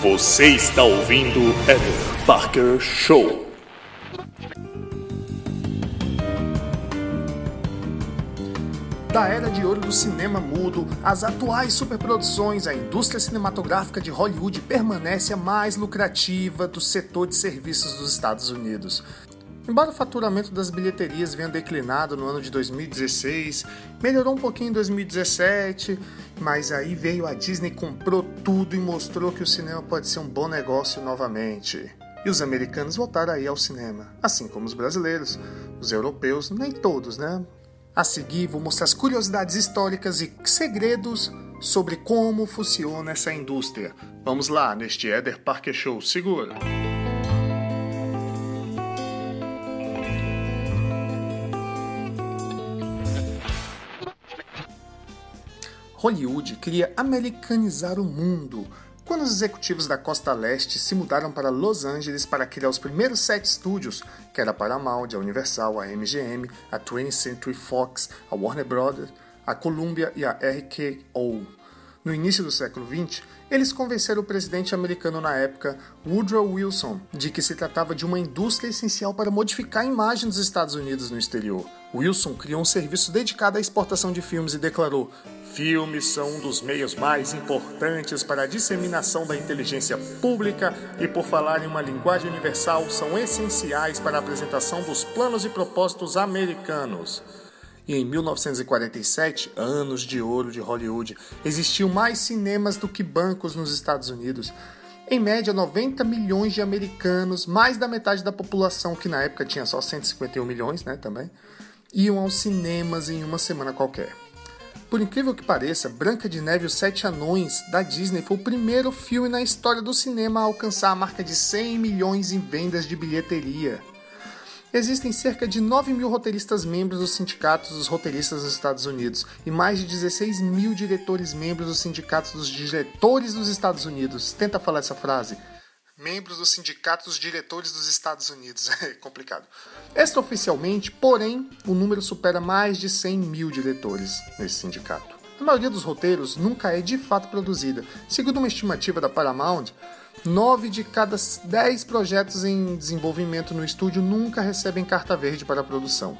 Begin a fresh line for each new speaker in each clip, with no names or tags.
Você está ouvindo Eder Parker Show.
Da era de ouro do cinema mudo, as atuais superproduções, a indústria cinematográfica de Hollywood permanece a mais lucrativa do setor de serviços dos Estados Unidos. Embora o faturamento das bilheterias venha declinado no ano de 2016, melhorou um pouquinho em 2017, mas aí veio a Disney, comprou tudo e mostrou que o cinema pode ser um bom negócio novamente. E os americanos voltaram aí ao cinema, assim como os brasileiros. Os europeus, nem todos, né? A seguir, vou mostrar as curiosidades históricas e segredos sobre como funciona essa indústria. Vamos lá, neste Eder Parker Show. Segura! Hollywood queria americanizar o mundo quando os executivos da costa leste se mudaram para Los Angeles para criar os primeiros sete estúdios, que era a Paramount, a Universal, a MGM, a 20th Century Fox, a Warner Brothers, a Columbia e a RKO. No início do século XX, eles convenceram o presidente americano na época, Woodrow Wilson, de que se tratava de uma indústria essencial para modificar a imagem dos Estados Unidos no exterior. Wilson criou um serviço dedicado à exportação de filmes e declarou: Filmes são um dos meios mais importantes para a disseminação da inteligência pública e, por falar em uma linguagem universal, são essenciais para a apresentação dos planos e propósitos americanos. E em 1947, anos de ouro de Hollywood, existiam mais cinemas do que bancos nos Estados Unidos. Em média, 90 milhões de americanos, mais da metade da população, que na época tinha só 151 milhões, né, também, iam aos cinemas em uma semana qualquer. Por incrível que pareça, Branca de Neve e os Sete Anões da Disney foi o primeiro filme na história do cinema a alcançar a marca de 100 milhões em vendas de bilheteria. Existem cerca de 9 mil roteiristas membros dos sindicatos dos roteiristas dos Estados Unidos e mais de 16 mil diretores membros dos sindicatos dos diretores dos Estados Unidos. Tenta falar essa frase membros dos Diretores dos Estados Unidos. É complicado. Extraoficialmente, porém, o número supera mais de 100 mil diretores nesse sindicato. A maioria dos roteiros nunca é de fato produzida. Segundo uma estimativa da Paramount, 9 de cada 10 projetos em desenvolvimento no estúdio nunca recebem carta verde para a produção.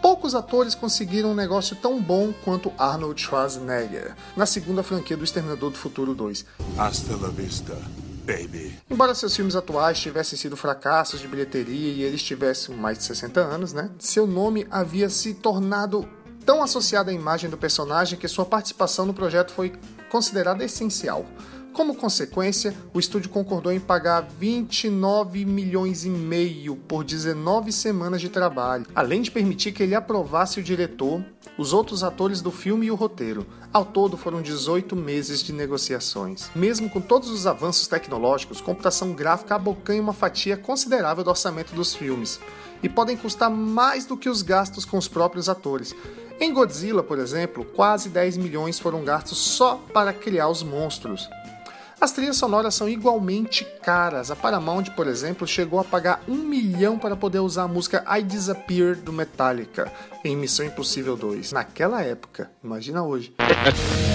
Poucos atores conseguiram um negócio tão bom quanto Arnold Schwarzenegger na segunda franquia do Exterminador do Futuro 2.
Hasta la vista, baby.
Embora seus filmes atuais tivessem sido fracassos de bilheteria e eles tivessem mais de 60 anos, né? Seu nome havia se tornado tão associado à imagem do personagem que sua participação no projeto foi considerada essencial. Como consequência, o estúdio concordou em pagar 29 milhões e meio por 19 semanas de trabalho, além de permitir que ele aprovasse o diretor, os outros atores do filme e o roteiro. Ao todo foram 18 meses de negociações. Mesmo com todos os avanços tecnológicos, computação gráfica abocanha uma fatia considerável do orçamento dos filmes e podem custar mais do que os gastos com os próprios atores. Em Godzilla, por exemplo, quase 10 milhões foram gastos só para criar os monstros. As trilhas sonoras são igualmente caras. A Paramount, por exemplo, chegou a pagar um milhão para poder usar a música I Disappear do Metallica em Missão Impossível 2. Naquela época, imagina hoje.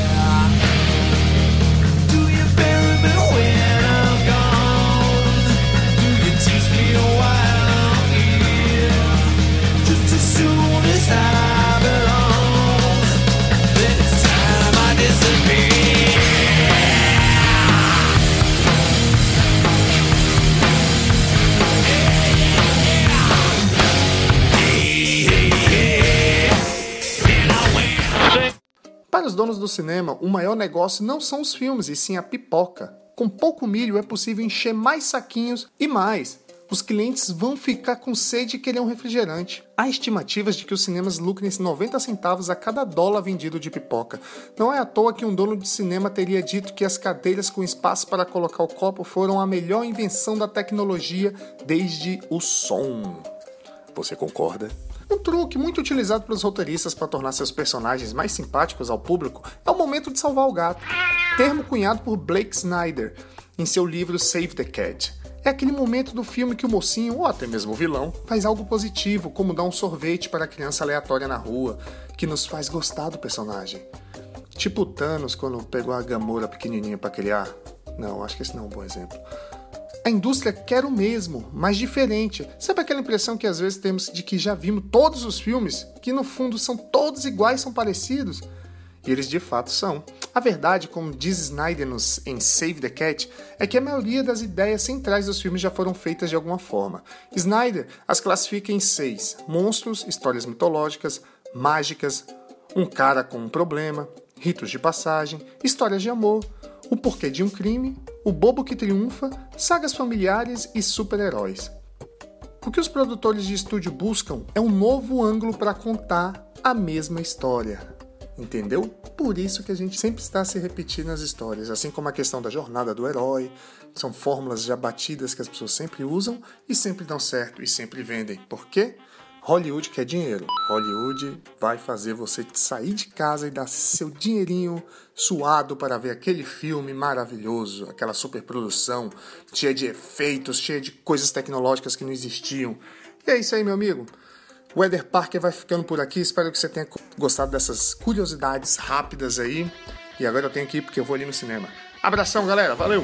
Para os donos do cinema, o maior negócio não são os filmes, e sim a pipoca. Com pouco milho é possível encher mais saquinhos e mais. Os clientes vão ficar com sede e querer um refrigerante. Há estimativas de que os cinemas lucrem 90 centavos a cada dólar vendido de pipoca. Não é à toa que um dono de cinema teria dito que as cadeiras com espaço para colocar o copo foram a melhor invenção da tecnologia desde o som. Você concorda? Um truque muito utilizado pelos roteiristas para tornar seus personagens mais simpáticos ao público é o momento de salvar o gato, termo cunhado por Blake Snyder em seu livro Save the Cat. É aquele momento do filme que o mocinho, ou até mesmo o vilão, faz algo positivo, como dar um sorvete para a criança aleatória na rua, que nos faz gostar do personagem. Tipo Thanos quando pegou a Gamora pequenininha para criar.
Não, acho que esse não é um bom exemplo. A indústria quer o mesmo, mas diferente. Sabe aquela impressão que às vezes temos de que já vimos todos os filmes, que no fundo são todos iguais, são parecidos? E eles de fato são. A verdade, como diz Snyder nos, em Save the Cat, é que a maioria das ideias centrais dos filmes já foram feitas de alguma forma. Snyder as classifica em seis: monstros, histórias mitológicas, mágicas, um cara com um problema, ritos de passagem, histórias de amor, o porquê de um crime, o bobo que triunfa, sagas familiares e super-heróis. O que os produtores de estúdio buscam é um novo ângulo para contar a mesma história. Entendeu? Por isso que a gente sempre está se repetindo nas histórias, assim como a questão da jornada do herói, são fórmulas já batidas que as pessoas sempre usam e sempre dão certo e sempre vendem. Por quê? Hollywood quer dinheiro. Hollywood vai fazer você sair de casa e dar seu dinheirinho suado para ver aquele filme maravilhoso, aquela superprodução cheia de efeitos, cheia de coisas tecnológicas que não existiam. E é isso aí, meu amigo. O Eder Parker vai ficando por aqui. Espero que você tenha gostado dessas curiosidades rápidas aí. E agora eu tenho que ir porque eu vou ali no cinema. Abração, galera. Valeu!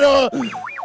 de couro.